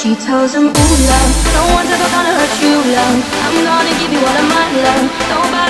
tells him, ooh, love, no one's ever gonna hurt you, love. I'm gonna give you all of my love. Nobody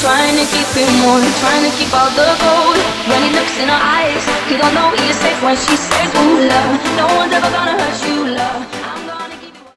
trying to keep him warm, trying to keep all the gold. When he looks in her eyes, he don't know he is safe when she says, "Ooh, love."